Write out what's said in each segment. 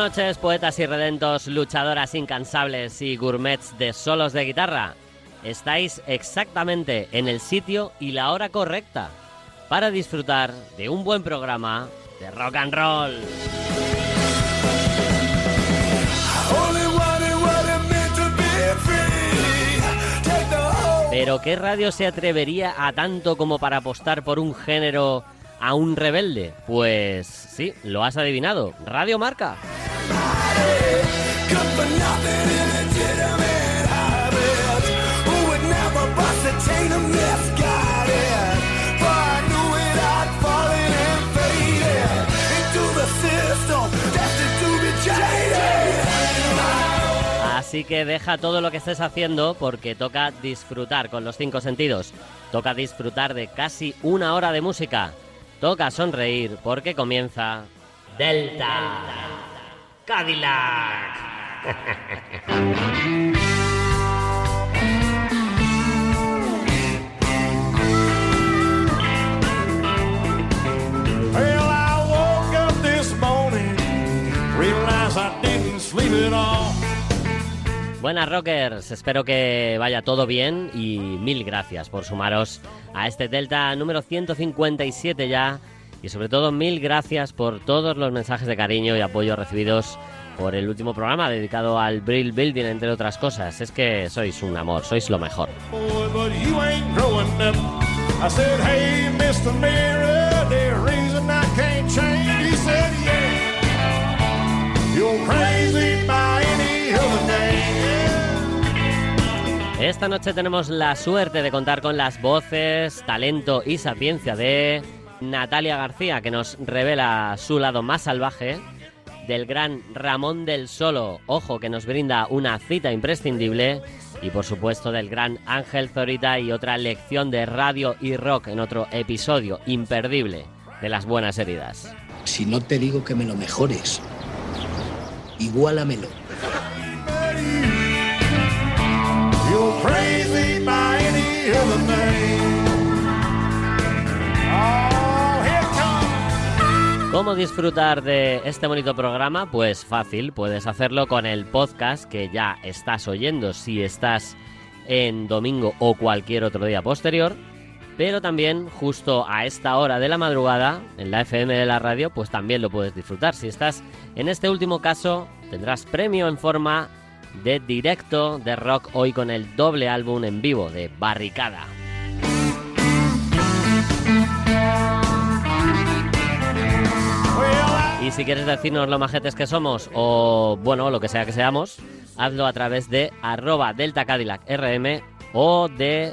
Noches, poetas y redentos, luchadoras incansables y gourmets de solos de guitarra. Estáis exactamente en el sitio y la hora correcta para disfrutar de un buen programa de rock and roll. Pero ¿qué radio se atrevería a tanto como para apostar por un género a un rebelde? Pues sí, lo has adivinado, Radio Marca. Así que deja todo lo que estés haciendo porque toca disfrutar con los cinco sentidos. Toca disfrutar de casi una hora de música. Toca sonreír porque comienza Delta Cadillac. Well, I woke up this morning, realized I didn't sleep at all. Buenas rockers, espero que vaya todo bien y mil gracias por sumaros a este Delta número 157 ya y sobre todo mil gracias por todos los mensajes de cariño y apoyo recibidos por el último programa dedicado al Brill Building entre otras cosas. Es que sois un amor, sois lo mejor. Name. Esta noche tenemos la suerte de contar con las voces, talento y sapiencia de Natalia García, que nos revela su lado más salvaje, del gran Ramón del Solo, ojo, que nos brinda una cita imprescindible, y por supuesto del gran Ángel Zorita y otra lección de radio y rock en otro episodio imperdible de las buenas heridas. Si no te digo que me lo mejores, igualamelo. You're crazy by any other name. Oh. ¿Cómo disfrutar de este bonito programa? Pues fácil, puedes hacerlo con el podcast que ya estás oyendo si estás en domingo o cualquier otro día posterior, pero también justo a esta hora de la madrugada, en la FM de la radio, pues también lo puedes disfrutar. Si estás en este último caso, tendrás premio en forma de directo de rock hoy con el doble álbum en vivo de Barricada. Y si quieres decirnos lo majetes que somos o bueno, lo que sea que seamos, hazlo a través de arroba Delta RM o de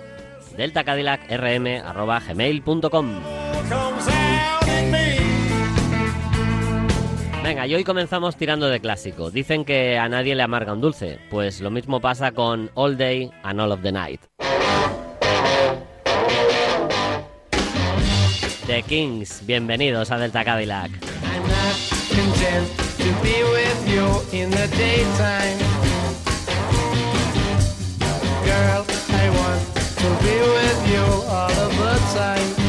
Delta Cadillac RM arroba gmail.com. Venga, y hoy comenzamos tirando de clásico. Dicen que a nadie le amarga un dulce. Pues lo mismo pasa con All Day and All of the Night. The Kings, bienvenidos a Delta Cadillac. Content to be with you in the daytime. Girl, I want to be with you all of the time.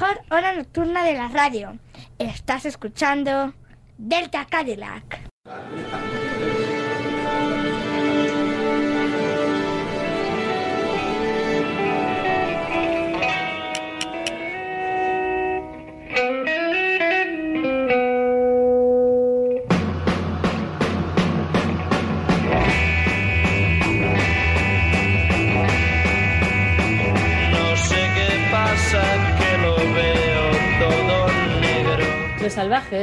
Mejor hora nocturna de la radio. Estás escuchando Delta Cadillac.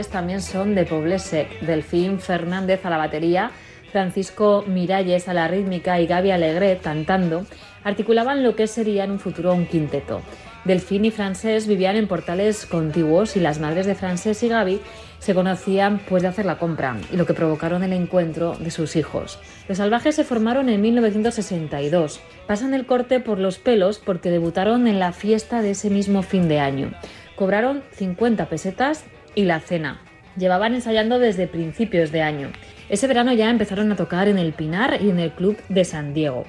También son de Poblesec, Delfín Fernández a la batería, Francisco Miralles a la rítmica y Gaby Alegret cantando, articulaban lo que sería en un futuro un quinteto. Delfín y Francés vivían en portales contiguos y las madres de Francés y Gaby se conocían pues de hacer la compra y lo que provocaron el encuentro de sus hijos. Los salvajes se formaron en 1962. Pasan el corte por los pelos porque debutaron en la fiesta de ese mismo fin de año. Cobraron 50 pesetas y la cena. Llevaban ensayando desde principios de año. Ese verano ya empezaron a tocar en el Pinar y en el Club de San Diego.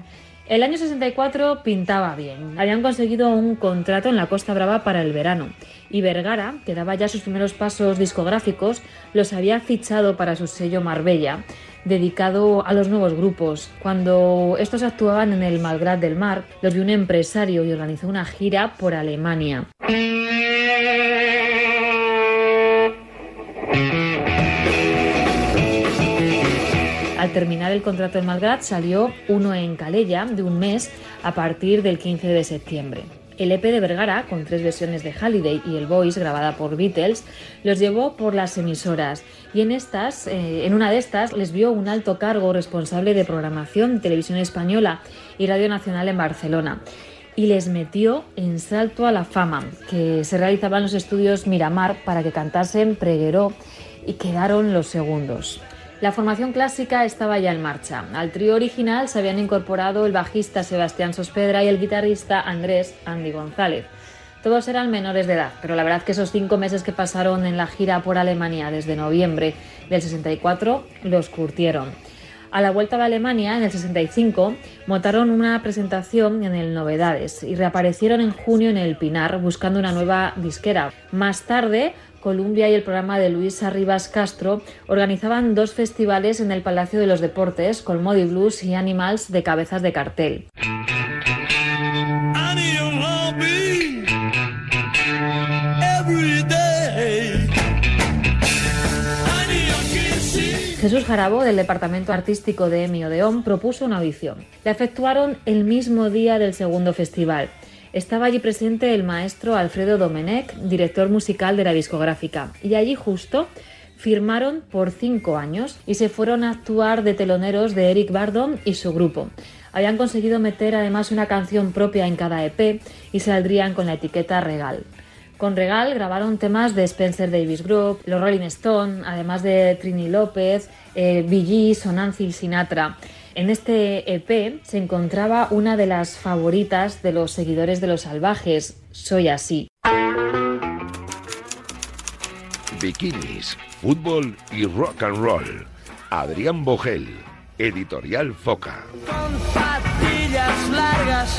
El año 64 pintaba bien. Habían conseguido un contrato en la Costa Brava para el verano. Y Vergara, que daba ya sus primeros pasos discográficos, los había fichado para su sello Marbella, dedicado a los nuevos grupos. Cuando estos actuaban en el Malgrat del Mar, los vio un empresario y organizó una gira por Alemania. Al terminar el contrato en Malgrat salió uno en Calella de un mes a partir del 15 de septiembre. El EP de Vergara, con tres versiones de Halliday y El Voice, grabada por Beatles, los llevó por las emisoras y en, estas, eh, en una de estas les vio un alto cargo responsable de programación Televisión Española y Radio Nacional en Barcelona y les metió en salto a la fama, que se realizaba en los estudios Miramar para que cantasen Pregueró y quedaron los segundos. La formación clásica estaba ya en marcha. Al trío original se habían incorporado el bajista Sebastián Sospedra y el guitarrista Andrés Andy González. Todos eran menores de edad, pero la verdad que esos cinco meses que pasaron en la gira por Alemania desde noviembre del 64 los curtieron. A la vuelta de Alemania, en el 65, montaron una presentación en el Novedades y reaparecieron en junio en el Pinar buscando una nueva disquera. Más tarde, Columbia y el programa de Luis Arribas Castro organizaban dos festivales en el Palacio de los Deportes con Modi Blues y Animals de cabezas de cartel. Jesús Jarabo, del Departamento Artístico de EMI Odeón, propuso una audición. La efectuaron el mismo día del segundo festival. Estaba allí presente el maestro Alfredo Domenech, director musical de la discográfica, y allí justo firmaron por cinco años y se fueron a actuar de teloneros de Eric Bardon y su grupo. Habían conseguido meter además una canción propia en cada EP y saldrían con la etiqueta Regal. Con Regal grabaron temas de Spencer Davis Group, los Rolling Stone, además de Trini López, eh, Bee Gees Sinatra. En este EP se encontraba una de las favoritas de los seguidores de los salvajes, Soy así. Bikinis, fútbol y rock and roll. Adrián Bogel, Editorial Foca. Con patillas largas,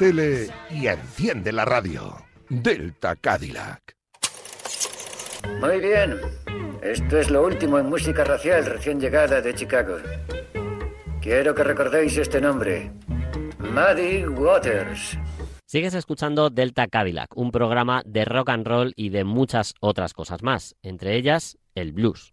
tele y enciende la radio. Delta Cadillac. Muy bien. Esto es lo último en música racial recién llegada de Chicago. Quiero que recordéis este nombre. Muddy Waters. Sigues escuchando Delta Cadillac, un programa de rock and roll y de muchas otras cosas más, entre ellas el blues.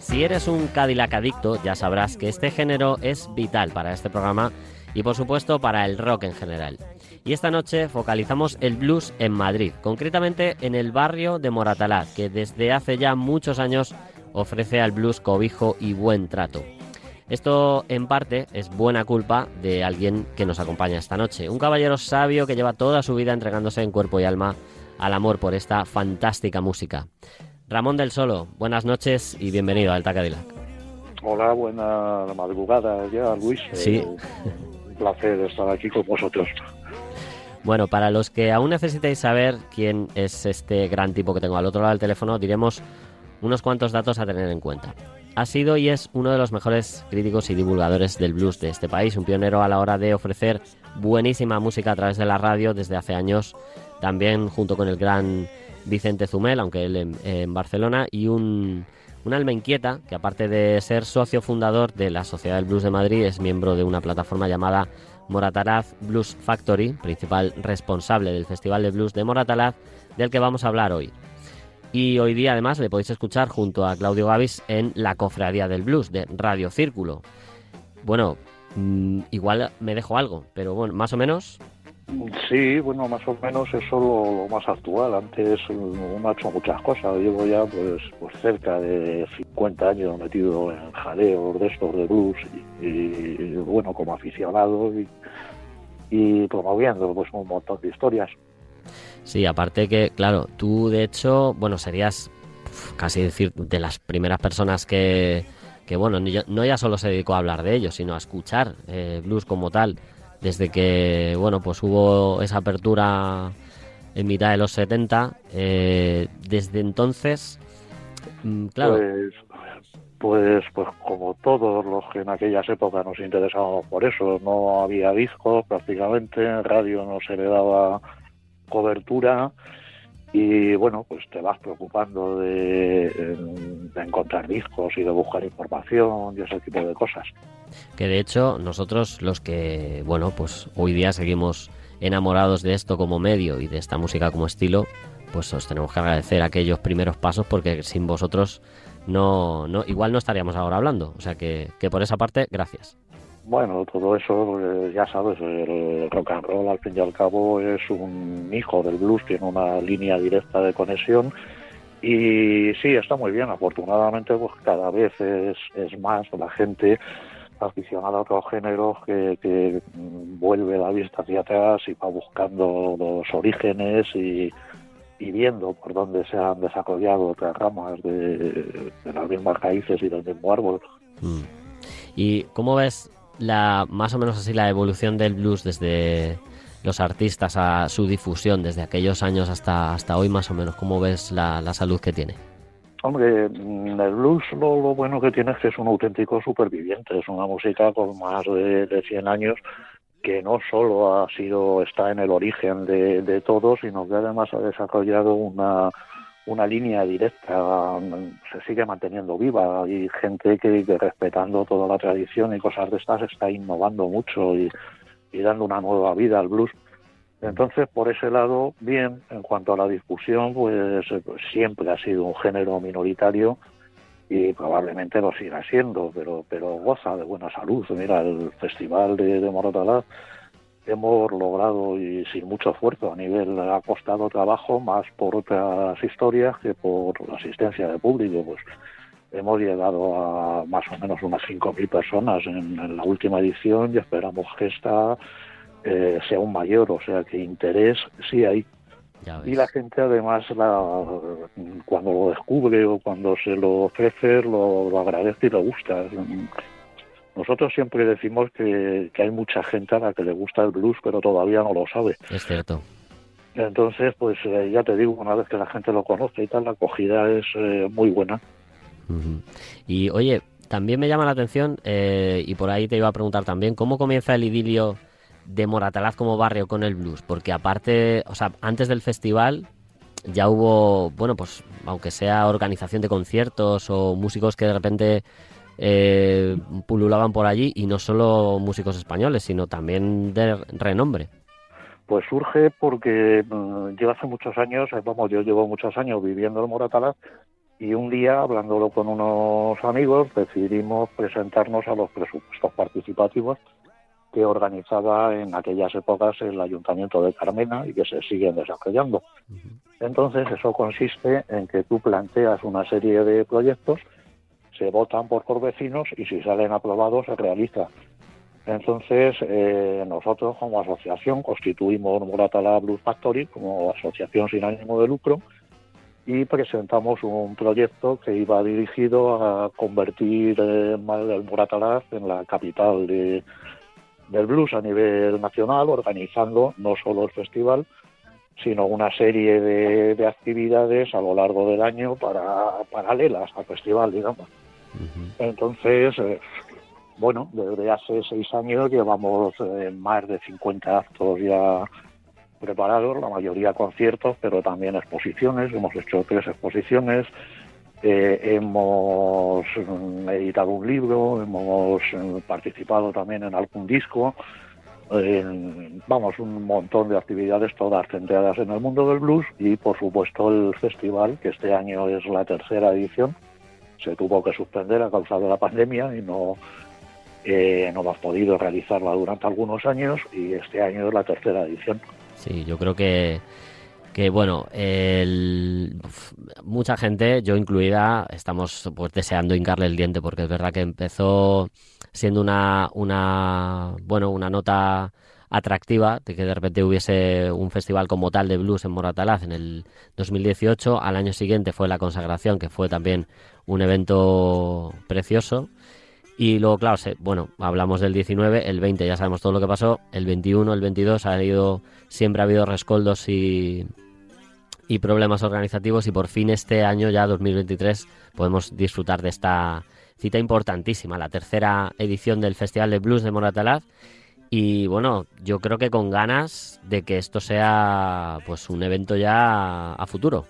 Si eres un Cadillac adicto, ya sabrás que este género es vital para este programa y por supuesto para el rock en general. Y esta noche focalizamos el blues en Madrid, concretamente en el barrio de Moratalaz, que desde hace ya muchos años ofrece al blues cobijo y buen trato. Esto en parte es buena culpa de alguien que nos acompaña esta noche, un caballero sabio que lleva toda su vida entregándose en cuerpo y alma al amor por esta fantástica música. Ramón del Solo, buenas noches y bienvenido a Alta Cadillac. Hola, buena madrugada ya, Luis. Sí. Eh, un placer estar aquí con vosotros. Bueno, para los que aún necesitéis saber quién es este gran tipo que tengo al otro lado del teléfono, diremos unos cuantos datos a tener en cuenta. Ha sido y es uno de los mejores críticos y divulgadores del blues de este país, un pionero a la hora de ofrecer buenísima música a través de la radio desde hace años, también junto con el gran Vicente Zumel, aunque él en, Barcelona, y un, un alma inquieta que aparte de ser socio fundador de la Sociedad del Blues de Madrid, es miembro de una plataforma llamada Morataraz Blues Factory, principal responsable del Festival de Blues de Moratalaz, del que vamos a hablar hoy. Y hoy día además le podéis escuchar junto a Claudio Gavis en La Cofradía del Blues de Radio Círculo. Bueno, mm, igual me dejo algo, pero bueno, más o menos Sí, bueno, más o menos eso lo, lo más actual. Antes uno ha hecho muchas cosas. Llevo ya pues, pues cerca de 50 años metido en jaleos de estos de blues y, bueno, como aficionado y, promoviendo pues un montón de historias. Sí, aparte que, claro, tú de hecho, bueno, serías casi decir de las primeras personas que, que bueno, no ya solo se dedicó a hablar de ello, sino a escuchar eh, blues como tal, desde que, bueno, pues hubo esa apertura en mitad de los 70. eh, desde entonces, mm, Pues, pues, pues como todos los que en aquellas épocas nos interesábamos por eso, no había discos prácticamente, en radio no se le daba cobertura y bueno, pues te vas preocupando de, de encontrar discos y de buscar información y ese tipo de cosas. que de hecho nosotros los que, bueno, pues hoy día seguimos enamorados de esto como medio y de esta música como estilo, pues os tenemos que agradecer aquellos primeros pasos porque sin vosotros no, no igual no estaríamos ahora hablando. O sea que, que por esa parte, gracias. Bueno, todo eso, eh, ya sabes, el rock and roll al fin y al cabo es un hijo del blues, tiene una línea directa de conexión y sí, está muy bien. Afortunadamente, pues cada vez es, es más la gente aficionada a otros géneros que, vuelve la vista hacia atrás y va buscando los orígenes y, y viendo por dónde se han desarrollado otras ramas de, de las mismas raíces y del mismo árbol. Mm. ¿Y cómo ves la más o menos así la evolución del blues desde los artistas a su difusión, desde aquellos años hasta, hasta hoy más o menos? ¿Cómo ves la, la salud que tiene? Hombre, mm, el blues lo, bueno que tiene es que es un auténtico superviviente, es una música con más de, de 100 años que no solo ha sido está en el origen de, de todo, sino que además ha desarrollado una, una línea directa, mm, se sigue manteniendo viva. Hay gente que, respetando toda la tradición y cosas de estas está innovando mucho y, dando una nueva vida al blues. Entonces, por ese lado, bien, en cuanto a la difusión, pues, siempre ha sido un género minoritario y probablemente lo siga siendo, pero, pero goza de buena salud. Mira, el Festival de, de hemos logrado y sin mucho esfuerzo a nivel ha costado trabajo más por otras historias que por la asistencia de público pues hemos llegado a más o menos unas 5.000 personas en, en la última edición y esperamos que esta eh, sea un mayor o sea que interés sí hay. Y la gente además la, cuando lo descubre o cuando se lo ofrece lo, lo agradece y le gusta nosotros siempre decimos que, que hay mucha gente a la que le gusta el blues, pero todavía no lo sabe. Es cierto. Entonces, pues eh, ya te digo, una vez que la gente lo conoce y tal, la acogida es eh, muy buena. Y oye, también me llama la atención, eh, y por ahí te iba a preguntar también, ¿cómo comienza el idilio de Moratalaz como barrio con el blues? Porque aparte, o sea, antes del festival ya hubo, bueno, pues aunque sea organización de conciertos o músicos que de repente eh, pululaban por allí, y no solo músicos españoles, sino también de renombre. Pues surge porque mm, lleva hace muchos años, eh, vamos, yo llevo muchos años viviendo en Moratalaz y un día, hablándolo con unos amigos, decidimos presentarnos a los presupuestos participativos que organizaba en aquellas épocas el Ayuntamiento de Carmena y que se siguen desarrollando. Entonces, eso consiste en que tú planteas una serie de proyectos, se votan por por vecinos y si salen aprobados se realiza. Entonces, eh, nosotros como asociación constituimos Moratala Blues Factory como asociación sin ánimo de lucro y presentamos un proyecto que iba dirigido a convertir eh, el Moratalaz en la capital de, del blues a nivel nacional, organizando no solo el festival, sino una serie de, de actividades a lo largo del año para paralelas al festival, digamos. Entonces, eh, bueno, desde hace seis años llevamos eh, más de 50 actos ya preparados, la mayoría conciertos, pero también exposiciones. Hemos hecho tres exposiciones, eh, hemos mm, editado un libro, hemos eh, participado también en algún disco. en- vamos, un montón de actividades todas centradas en el mundo del blues y, por supuesto, el festival, que este año es la tercera edición. Se tuvo que suspender a causa de la pandemia y no, eh, no hemos podido realizarla durante algunos años y este año es la tercera edición. Sí, yo creo que, que bueno, el- mucha gente, yo incluida, estamos pues deseando hincarle el diente porque es verdad que empezó siendo una, una, bueno, una nota atractiva de que de repente hubiese un festival como tal de blues en Moratalaz en el 2018. Al año siguiente fue la consagración, que fue también un evento precioso. Y luego, claro, se- bueno, hablamos del 19, el 20 ya sabemos todo lo que pasó, el 21, el 22 ha habido, siempre ha habido rescoldos y, y problemas organizativos y por fin este año, ya 2023, podemos disfrutar de esta cita importantísima, la tercera edición del Festival de Blues de Moratalaz. Y bueno, yo creo que con ganas de que esto sea pues un evento ya a futuro.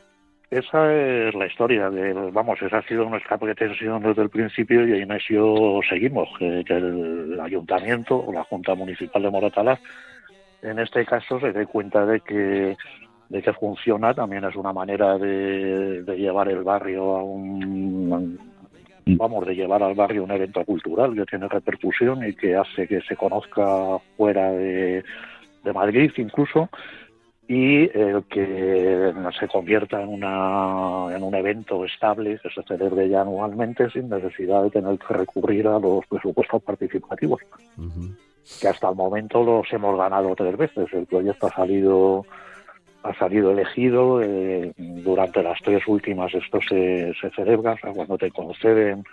Esa es la historia, de, vamos, esa ha sido nuestra pretensión desde el principio y en eso seguimos, que, que el ayuntamiento o la Junta Municipal de Moratalaz, en este caso, se dé cuenta de que, de que funciona, también es una manera de, llevar el barrio a un, vamos, de llevar al barrio un evento cultural que tiene repercusión y que hace que se conozca fuera de Madrid incluso y el que se convierta en, una, en un evento estable que se celebre ya anualmente sin necesidad de tener que recurrir a los presupuestos participativos, que hasta el momento los hemos ganado tres veces. El proyecto ha salido ha salido elegido eh, durante las tres últimas esto se, se celebra o sea, cuando te conceden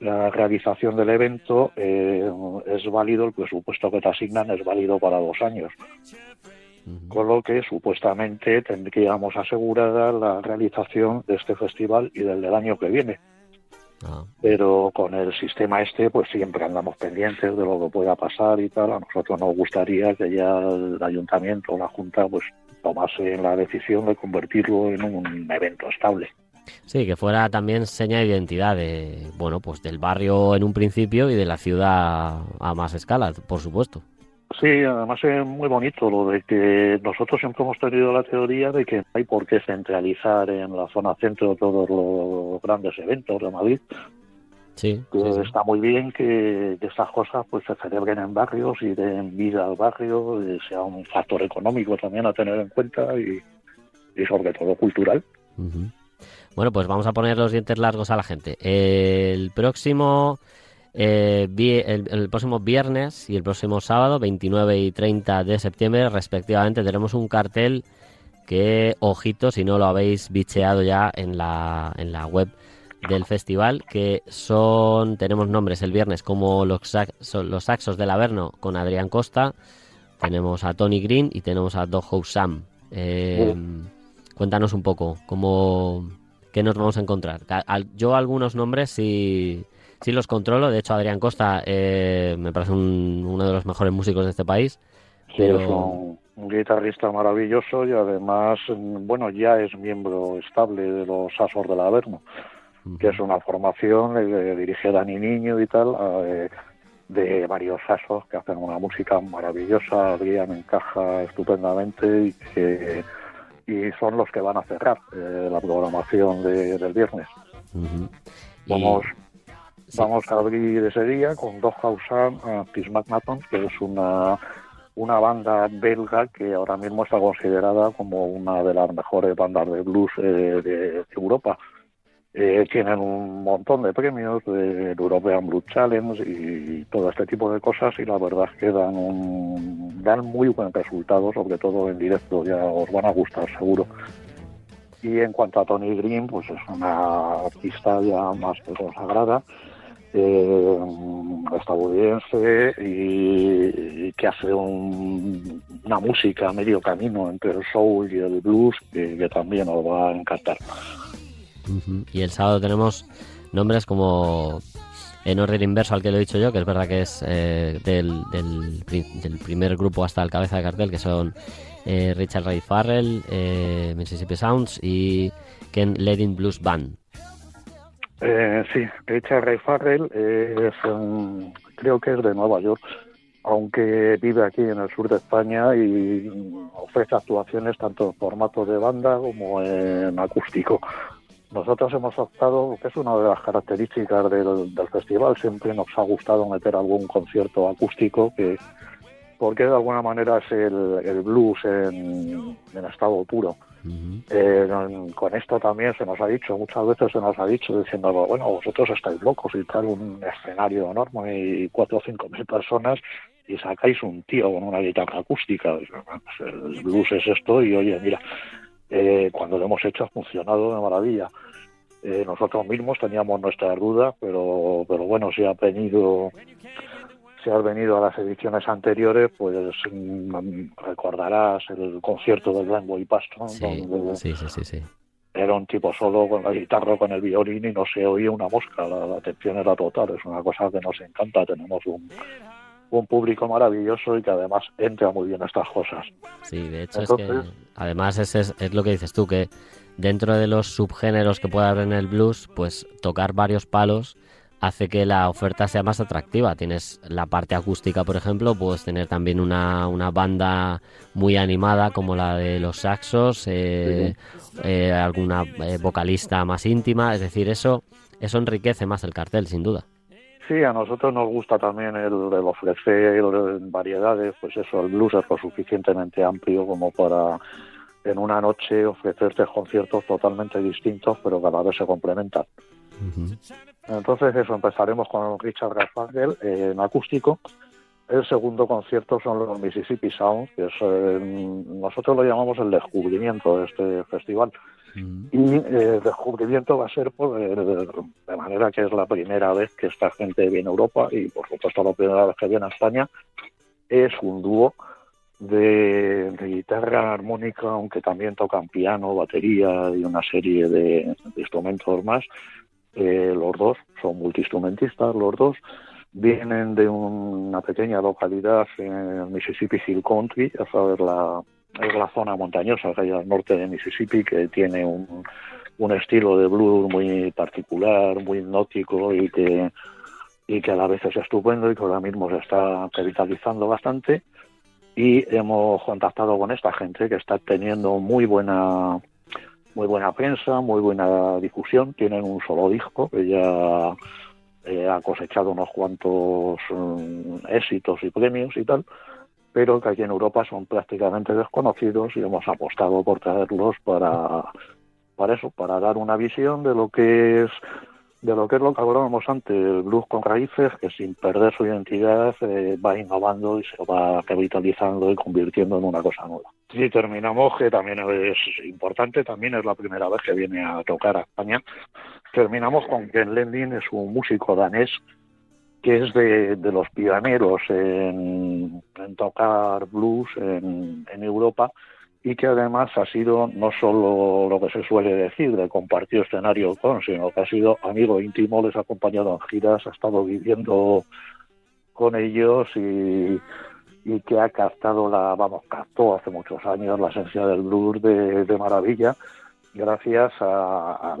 la realización del evento eh, es válido el presupuesto que te asignan es válido para dos años con lo que supuestamente tendríamos asegurada la realización de este festival y del del año que viene. Pero con el sistema este, pues siempre andamos pendientes de lo que pueda pasar y tal. A nosotros nos gustaría que ya el ayuntamiento o la junta, pues tomase la decisión de convertirlo en un evento estable. Sí, que fuera también seña de identidad de, bueno, pues del barrio en un principio y de la ciudad a más escala, por supuesto. Sí, además es muy bonito lo de que nosotros siempre hemos tenido la teoría de que no hay por qué centralizar en la zona centro todos los grandes eventos de Madrid. Sí, Que sí, sí. está muy bien que, que estas cosas pues se celebren en barrios y den vida al barrio, y sea un factor económico también a tener en cuenta y, y sobre todo cultural. Bueno, pues vamos a poner los dientes largos a la gente. El próximo, eh, el, el próximo viernes y el próximo sábado, 29 y 30 de septiembre, respectivamente, tenemos un cartel que, ojito, si no lo habéis bicheado ya en la, en la web del festival, que son, tenemos nombres el viernes como los, son los saxos del Averno con Adrián Costa, tenemos a Tony Green y tenemos a Dog House Sam. Eh, Cuéntanos un poco cómo, qué nos vamos a encontrar. Yo algunos nombres sí, sí los controlo, de hecho Adrián Costa eh, me parece un- uno de los mejores músicos de este país, Sí, pero... es un, un guitarrista maravilloso y además, bueno, ya es miembro estable de los Asos del Averno, que es una formación eh, dirigida a Dani Niño y tal, eh, de varios asos que hacen una música maravillosa, Adrián encaja estupendamente y que y son los que van a cerrar eh, la programación de- del viernes. Vamos, vamos a abrir ese día con Dog House Antis Magnaton, que es una, una banda belga que ahora mismo está considerada como una de las mejores bandas de blues eh, de Europa. Eh, tienen un montón de premios del European Blues Challenge y todo este tipo de cosas y la verdad es que dan, un, dan muy buen resultado, sobre todo en directo, ya os van a gustar seguro. Y en cuanto a Tony Green, pues es una artista ya más que consagrada, eh, estadounidense y, que hace un- una música a medio camino entre el soul y el blues que, también os va a encantar. Y el sábado tenemos nombres como en orden inverso al que lo he dicho yo, que es verdad que es eh, del, del, del primer grupo hasta el cabeza de cartel, que son eh, Richard Ray Farrell, eh, Mississippi Sounds y Ken Ledin Blues Band. Eh, sí, Richard Ray Farrell es, um, creo que es de Nueva York, aunque vive aquí en el sur de España y ofrece actuaciones tanto en formato de banda como en acústico. Nosotros hemos optado, que es una de las características del, festival, siempre nos ha gustado meter algún concierto acústico que porque de alguna manera es el, blues en estado puro. Eh, con esto también se nos ha dicho, muchas veces se nos ha dicho diciendo, bueno, vosotros estáis locos y tal, un escenario enorme y cuatro o cinco mil personas y sacáis un tío con una guitarra acústica. Pues el blues es esto y oye, mira, eh, cuando lo hemos hecho ha funcionado de maravilla. Eh, nosotros mismos teníamos nuestras dudas, pero, pero bueno, si ha venido si has venido a las ediciones anteriores, pues mm, recordarás el concierto del Rainbow Paston, Sí, donde sí, sí, sí, era un tipo solo con la guitarra, con el violín y no se oía una mosca, la, la atención era total, es una cosa que nos encanta, tenemos un, un público maravilloso y que además entra muy bien a estas cosas. Sí, de hecho es que además es, es lo que dices tú, que dentro de los subgéneros que puede haber en el blues, pues tocar varios palos hace que la oferta sea más atractiva. Tienes la parte acústica, por ejemplo, puedes tener también una, una banda muy animada como la de los saxos, eh, eh, alguna eh, vocalista más íntima, es decir, eso, eso enriquece más el cartel, sin duda. Sí, a nosotros nos gusta también el, el ofrecer variedades, pues eso, el blues es lo suficientemente amplio como para en una noche ofrecerte conciertos totalmente distintos, pero que a la vez se complementan. Entonces eso, empezaremos con Richard Garfunkel eh, en acústico. El segundo concierto son los Mississippi Sounds, que es, eh, nosotros lo llamamos el descubrimiento de este festival. Y eh, el descubrimiento va a ser por, eh, de manera que es la primera vez que esta gente viene a Europa y por supuesto la primera vez que viene a España. Es un dúo de, de guitarra armónica, aunque también tocan piano, batería y una serie de, de instrumentos más. Eh, los dos son multiinstrumentistas, los dos vienen de una pequeña localidad en Mississippi Hill Country, la, es la zona montañosa que hay al norte de Mississippi, que tiene un, un estilo de blues muy particular, muy hipnótico y que, y que a la vez es estupendo y que ahora mismo se está revitalizando bastante. Y hemos contactado con esta gente que está teniendo muy buena muy buena prensa, muy buena difusión, tienen un solo disco ya eh, ha cosechado unos cuantos mm, éxitos y premios y tal, pero que aquí en Europa son prácticamente desconocidos y hemos apostado por traerlos para, para eso, para dar una visión de lo que es de lo que es lo que hablábamos antes, el blues con raíces, que sin perder su identidad eh, va innovando y se va revitalizando y convirtiendo en una cosa nueva. Si terminamos, que también es importante, también es la primera vez que viene a tocar a España, terminamos con Ken Lending, es un músico danés que es de, los pioneros en, en tocar blues en, en Europa y que además ha sido no solo lo que se suele decir de compartir escenario con, sino que ha sido amigo íntimo, les ha acompañado en giras, ha estado viviendo con ellos y, y que ha captado la, vamos, captó hace muchos años la esencia del blues de, de maravilla gracias a, a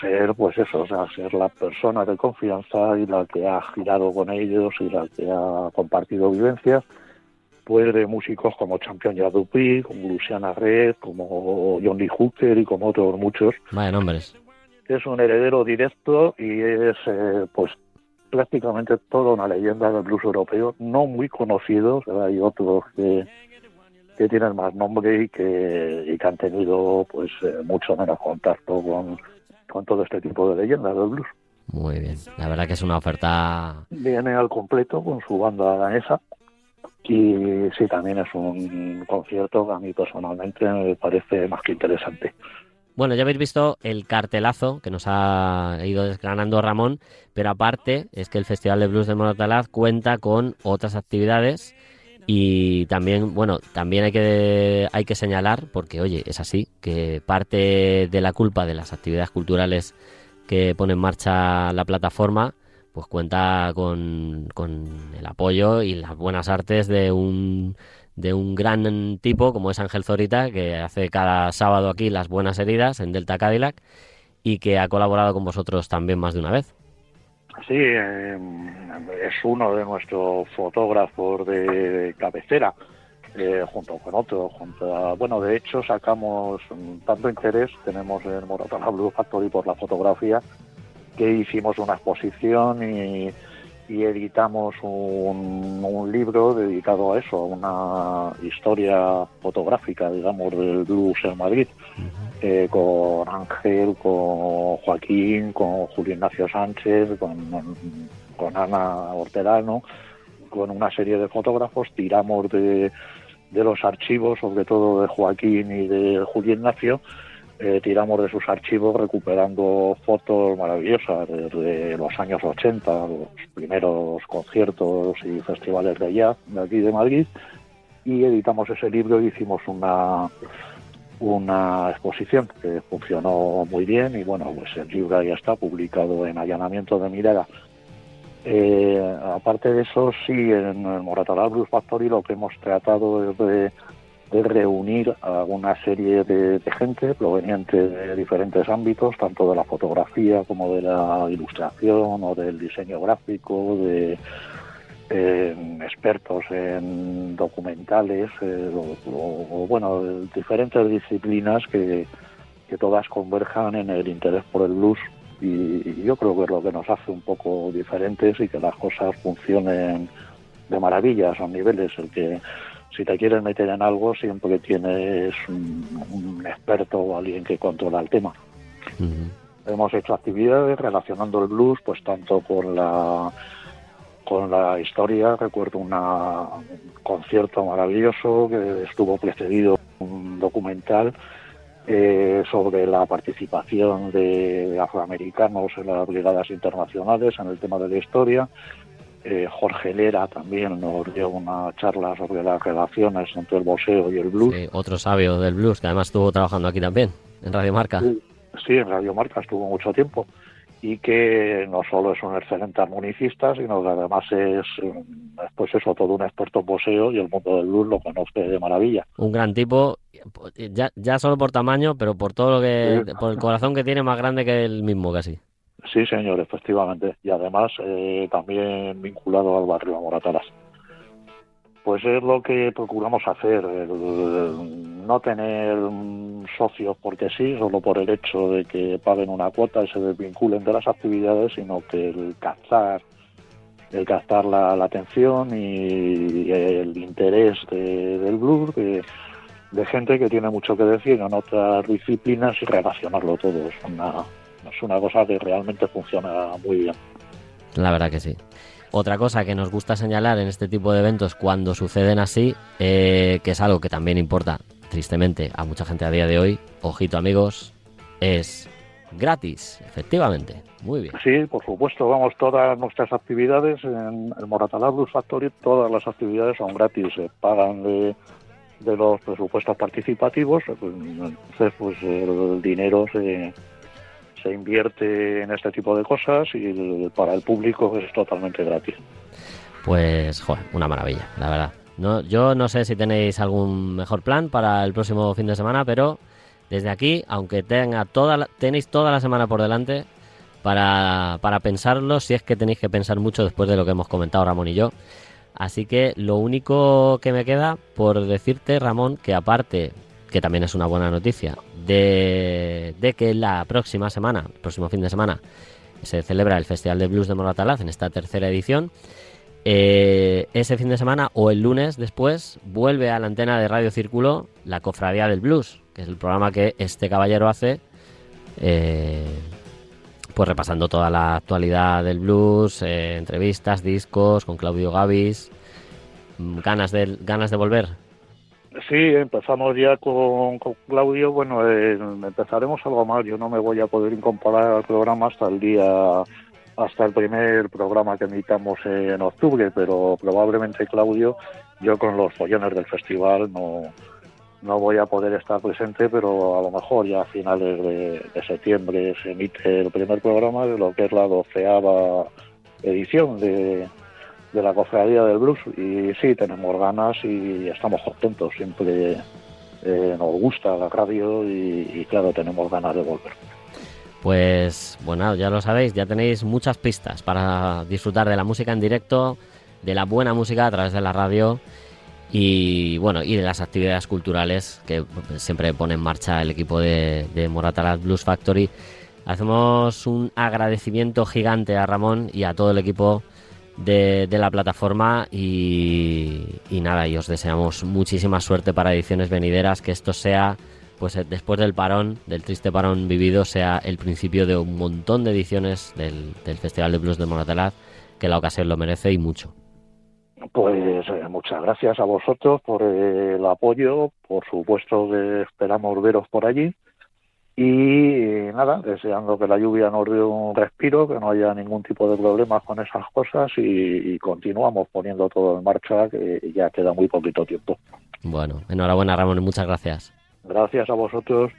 ser, pues eso, o sea, ser la persona de confianza y la que ha girado con ellos y la que ha compartido vivencias pues de músicos como Champion Yadupi, como Luciana Red, como John Lee Hooker y como otros muchos. Vaya nombres. Es un heredero directo y es eh, pues prácticamente toda una leyenda del blues europeo, no muy conocidos, hay otros que, que tienen más nombre y que, y que han tenido pues eh, mucho menos contacto con, con todo este tipo de leyendas del blues. Muy bien. La verdad que es una oferta. Viene al completo con su banda danesa y sí, también es un concierto que a mí personalmente me parece más que interesante. Bueno, ya habéis visto el cartelazo que nos ha ido desgranando Ramón, pero aparte es que el Festival de Blues de Moratalaz cuenta con otras actividades y también, bueno, también hay que, hay que señalar, porque oye, es así, que parte de la culpa de las actividades culturales que pone en marcha la plataforma, pues cuenta con, con el apoyo y las buenas artes de un, de un gran tipo como es Ángel Zorita, que hace cada sábado aquí las buenas heridas en Delta Cadillac y que ha colaborado con vosotros también más de una vez. Sí, eh, es uno de nuestros fotógrafos de cabecera, eh, junto con otros. Junto a- bueno, de hecho sacamos tanto interés, tenemos en Moratala Blue Factory por la fotografía, que hicimos una exposición y, y editamos un, un libro dedicado a eso, a una historia fotográfica, digamos, del blues en Madrid, eh, con Ángel, con Joaquín, con Julio Ignacio Sánchez, con, con Ana Hortelano, con una serie de fotógrafos, tiramos de, de los archivos, sobre todo de Joaquín y de Julio Ignacio, eh, tiramos de sus archivos recuperando fotos maravillosas desde los años 80, los primeros conciertos y festivales de jazz de aquí de Madrid, y editamos ese libro y hicimos una una exposición que funcionó muy bien y bueno, pues el libro ya está publicado en Allanamiento de Mirada. Eh, aparte de eso, sí, en el Moratalá Blues Factory lo que hemos tratado es de, de reunir a una serie de, gente proveniente de diferentes ámbitos, tanto de la fotografía como de la ilustración o del diseño gráfico, de expertos en documentales, eh, o, o- o, bueno, diferentes disciplinas que, que todas converjan en el interés por el blues. Y, y yo creo que es lo que nos hace un poco diferentes y que las cosas funcionen de maravilla a niveles, el que si te quieres meter en algo siempre tienes un, un experto o alguien que controla el tema. Hemos hecho actividades relacionando el blues, pues tanto con la con la historia. Recuerdo una, un concierto maravilloso que estuvo precedido un documental eh, sobre la participación de afroamericanos en las brigadas internacionales en el tema de la historia. Eh, Jorge Lera también nos dio una charla sobre las relaciones entre el boxeo y el blues. Sí, otro sabio del blues que además estuvo trabajando aquí también, en Radio Marca. Sí, en Radio Marca estuvo mucho tiempo y que no solo es un excelente armonicista, sino que además es, eh, pues eso, todo un experto en boxeo y el mundo del blues lo conoce de maravilla. Un gran tipo, ya, ya solo por tamaño, pero por todo lo que, por el corazón que tiene más grande que el mismo casi. Sí, señor, efectivamente. Y además eh, también vinculado al barrio de Moratalas. Pues es lo que procuramos hacer, no tener mm, socios porque sí, solo por el hecho de que paguen una cuota y se desvinculen de las actividades, sino que el captar, el captar la, la atención y el interés de- del blues de, de gente que tiene mucho que decir en otras disciplinas y relacionarlo todo. Es una, es una cosa que realmente funciona muy bien. La verdad que sí. Otra cosa que nos gusta señalar en este tipo de eventos cuando suceden así, eh, que es algo que también importa, tristemente, a mucha gente a día de hoy, ojito amigos, es gratis, efectivamente. Muy bien. Sí, por supuesto, vamos, todas nuestras actividades en el Moratalá Blues Factory, todas las actividades son gratis, se pagan de, de los presupuestos participativos, pues, entonces pues el dinero se, se invierte en este tipo de cosas y para el público es totalmente gratis. Pues, joder, una maravilla, la verdad. No, yo no sé si tenéis algún mejor plan para el próximo fin de semana, pero desde aquí, aunque tenga toda la- tenéis toda la semana por delante para, para pensarlo, si es que tenéis que pensar mucho después de lo que hemos comentado Ramón y yo. Así que lo único que me queda por decirte, Ramón, que aparte, que también es una buena noticia, de, que la próxima semana, el próximo fin de semana, se celebra el Festival de Blues de Moratalaz en esta tercera edición. Eh, ese fin de semana o el lunes después vuelve a la antena de Radio Círculo la Cofradía del Blues, que es el programa que este caballero hace, eh, pues repasando toda la actualidad del blues, eh, entrevistas, discos con Claudio Gavis, Mm, ganas de ganas de volver. Sí, empezamos ya con, Claudio. Bueno, eh, empezaremos algo más. Yo no me voy a poder incorporar al programa hasta el día, hasta el primer programa que emitamos en octubre, pero probablemente Claudio, yo con los follones del festival no, no voy a poder estar presente, pero a lo mejor ya a finales de septiembre se emite el primer programa de lo que es la doceava edición de, de la Cofradía del Blues y sí, tenemos ganas y estamos contentos, siempre eh, nos gusta la radio y, claro, tenemos ganas de volver. Pues bueno, ya lo sabéis, ya tenéis muchas pistas para disfrutar de la música en directo, de la buena música a través de la radio y bueno, y de las actividades culturales que siempre pone en marcha el equipo de, de Blues Factory. Hacemos un agradecimiento gigante a Ramón y a todo el equipo de, de la plataforma y, nada, y os deseamos muchísima suerte para ediciones venideras, que esto sea, pues eh, después del parón, del triste parón vivido, sea el principio de un montón de ediciones del, del Festival de Blues de Moratalaz, que la ocasión lo merece y mucho. Pues eh, muchas gracias a vosotros por eh, el apoyo, por supuesto que esperamos veros por allí y eh, nada, deseando que la lluvia nos dé un respiro, que no haya ningún tipo de problemas con esas cosas y, y continuamos poniendo todo en marcha, que ya queda muy poquito tiempo. Bueno, enhorabuena Ramón muchas gracias. Gracias a vosotros.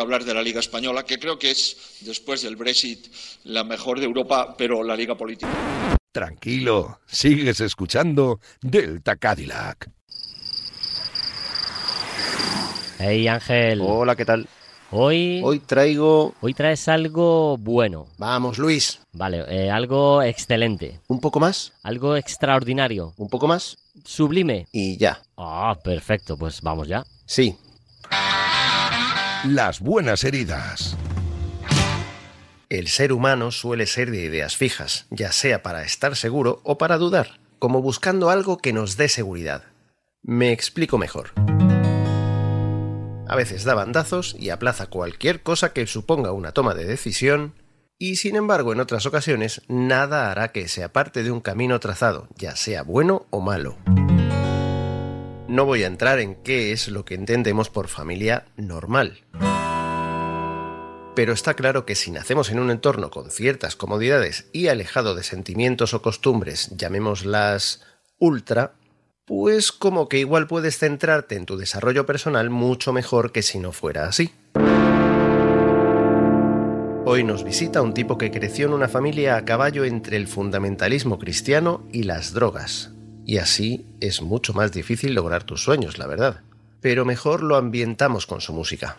Hablar de la Liga Española, que creo que es, después del Brexit, la mejor de Europa, pero la Liga Política. Tranquilo, sigues escuchando Delta Cadillac. Hey Ángel. Hola, ¿qué tal? Hoy. Hoy traigo. Hoy traes algo bueno. Vamos, Luis. Vale, eh, algo excelente. ¿Un poco más? Algo extraordinario. ¿Un poco más? Sublime. Y ya. Ah, perfecto, pues vamos ya. Sí. Las buenas heridas. El ser humano suele ser de ideas fijas, ya sea para estar seguro o para dudar, como buscando algo que nos dé seguridad. Me explico mejor. A veces da bandazos y aplaza cualquier cosa que suponga una toma de decisión, y sin embargo en otras ocasiones nada hará que sea parte de un camino trazado, ya sea bueno o malo. No voy a entrar en qué es lo que entendemos por familia normal. Pero está claro que si nacemos en un entorno con ciertas comodidades y alejado de sentimientos o costumbres, llamémoslas ultra, pues como que igual puedes centrarte en tu desarrollo personal mucho mejor que si no fuera así. Hoy nos visita un tipo que creció en una familia a caballo entre el fundamentalismo cristiano y las drogas. Y así es mucho más difícil lograr tus sueños, la verdad. Pero mejor lo ambientamos con su música.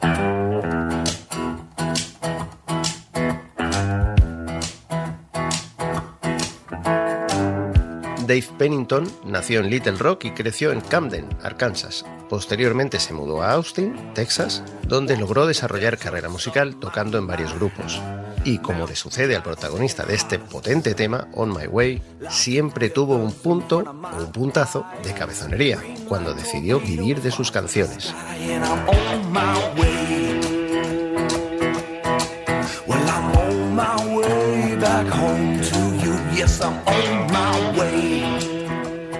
Dave Pennington nació en Little Rock y creció en Camden, Arkansas. Posteriormente se mudó a Austin, Texas, donde logró desarrollar carrera musical tocando en varios grupos. Y como le sucede al protagonista de este potente tema, On My Way, siempre tuvo un punto o un puntazo de cabezonería cuando decidió vivir de sus canciones.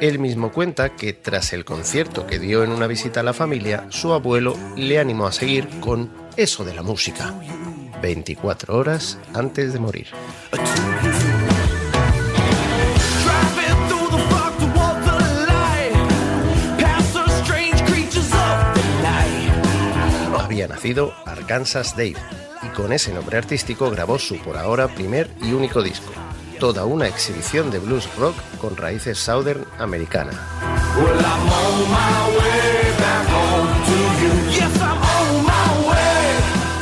Él mismo cuenta que tras el concierto que dio en una visita a la familia, su abuelo le animó a seguir con eso de la música. 24 horas antes de morir. Había nacido Arkansas Dave y con ese nombre artístico grabó su por ahora primer y único disco, toda una exhibición de blues rock con raíces southern americana.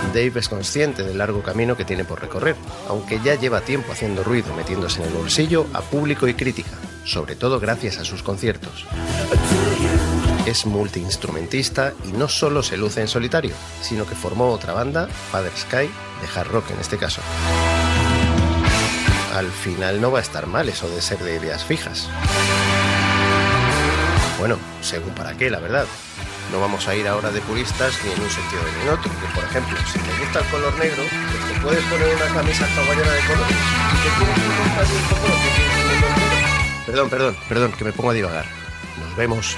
Dave es consciente del largo camino que tiene por recorrer, aunque ya lleva tiempo haciendo ruido metiéndose en el bolsillo a público y crítica, sobre todo gracias a sus conciertos. Es multiinstrumentista y no solo se luce en solitario, sino que formó otra banda, Father Sky, de hard rock en este caso. Al final no va a estar mal eso de ser de ideas fijas. Bueno, según para qué, la verdad. No vamos a ir ahora de puristas ni en un sentido ni en otro. Que, por ejemplo, si te gusta el color negro, pues te puedes poner una camisa hawaiana de colores. Y te quieres un montón un poco lo que tienes en el ombligo. Perdón, perdón, perdón, que me pongo a divagar. Nos vemos.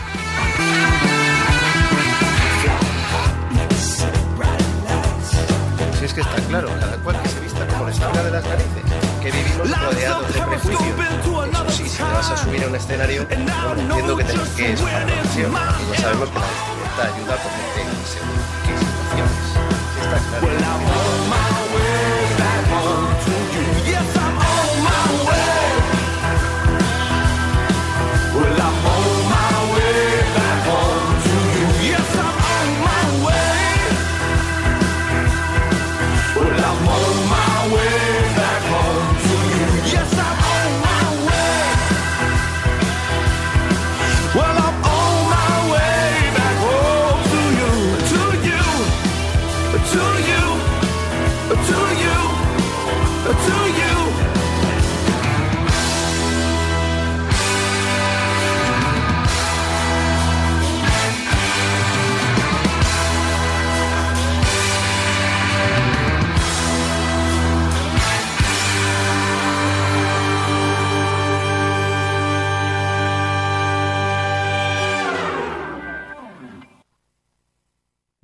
Si es que está claro, cada cual que se vista como le salga de las narices. Que vivimos rodeados de prejuicios. Eso sí, si te vas a subir a un escenario, bueno, entiendo que te lo que es ocasión. Y ya sabemos que la vestimenta ayuda ponerte en según qué situaciones. Está claro.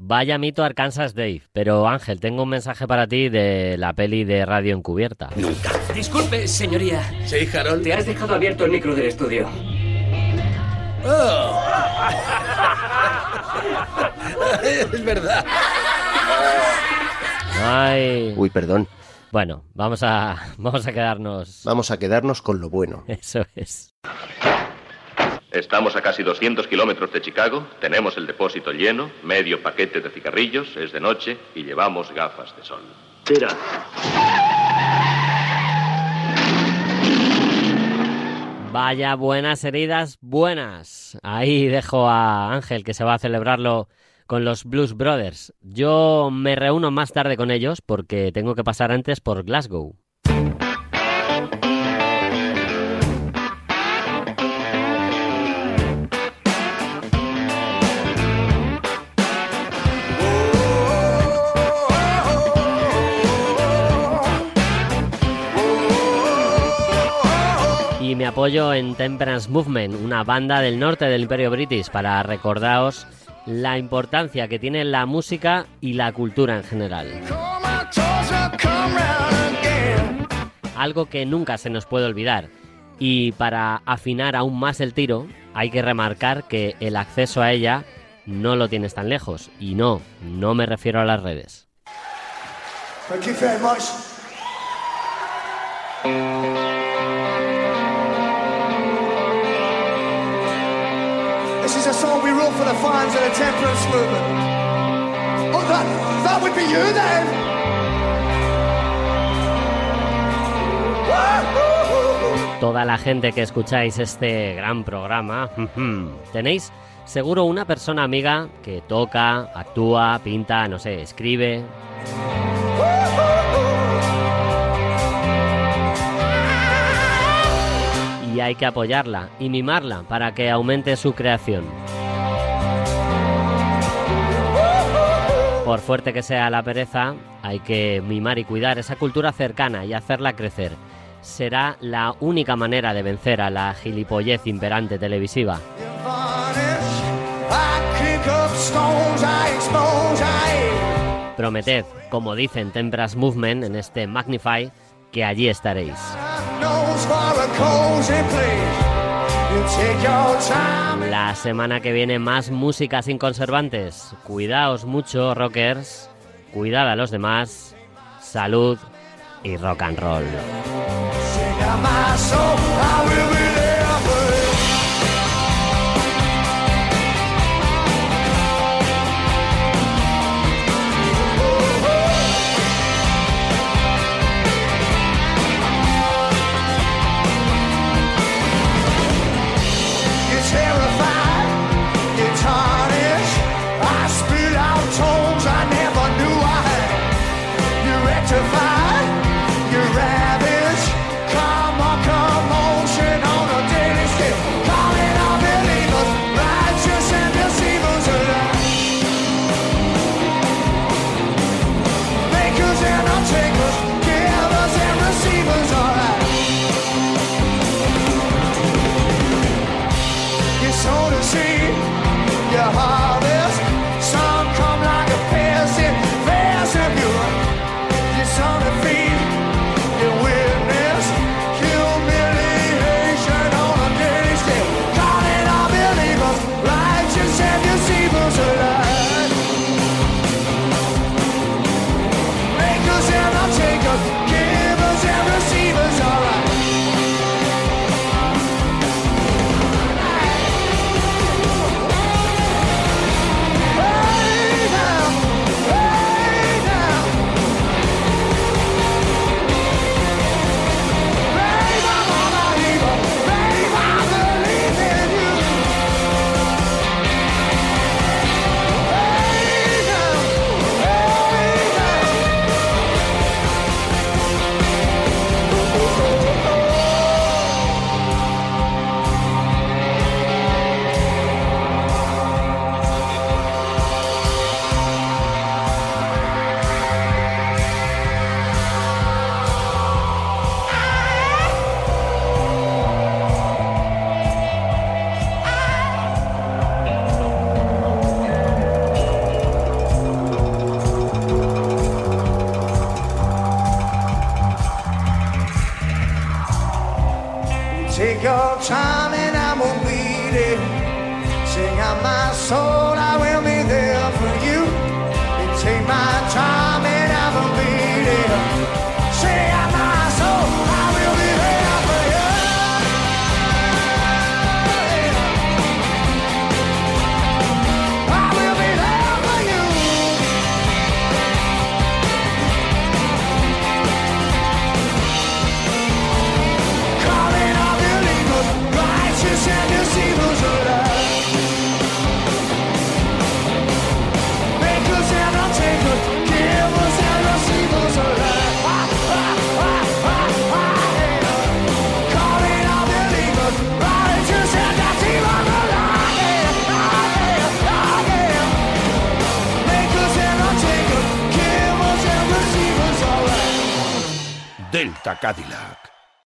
Vaya mito Arkansas Dave. Pero Ángel, tengo un mensaje para ti de la peli de Radio Encubierta. Disculpe, señoría. Sí, Harold. Te has dejado abierto el micro del estudio. Oh. es verdad. Ay. Uy, perdón. Bueno, vamos a, vamos a quedarnos. Vamos a quedarnos con lo bueno. Eso es. Estamos a casi 200 kilómetros de Chicago, tenemos el depósito lleno, medio paquete de cigarrillos, es de noche y llevamos gafas de sol. Tira. Vaya buenas heridas, buenas. Ahí dejo a Ángel que se va a celebrarlo con los Blues Brothers. Yo me reúno más tarde con ellos porque tengo que pasar antes por Glasgow. Me apoyo en Temperance Movement, una banda del norte del Imperio British, para recordaros la importancia que tiene la música y la cultura en general. Algo que nunca se nos puede olvidar. Y para afinar aún más el tiro, hay que remarcar que el acceso a ella no lo tienes tan lejos. Y no, no me refiero a las redes. Thank you. Toda la gente que escucháis este gran programa, tenéis seguro una persona amiga que toca, actúa, pinta, no sé, escribe. Hay que apoyarla y mimarla para que aumente su creación. Por fuerte que sea la pereza, hay que mimar y cuidar esa cultura cercana y hacerla crecer. Será la única manera de vencer a la gilipollez imperante televisiva. Prometed, como dicen Temperance Movement en este Magnify, que allí estaréis. La semana que viene más música sin conservantes. Cuidaos mucho, rockers. Cuidad a los demás. Salud y rock and roll.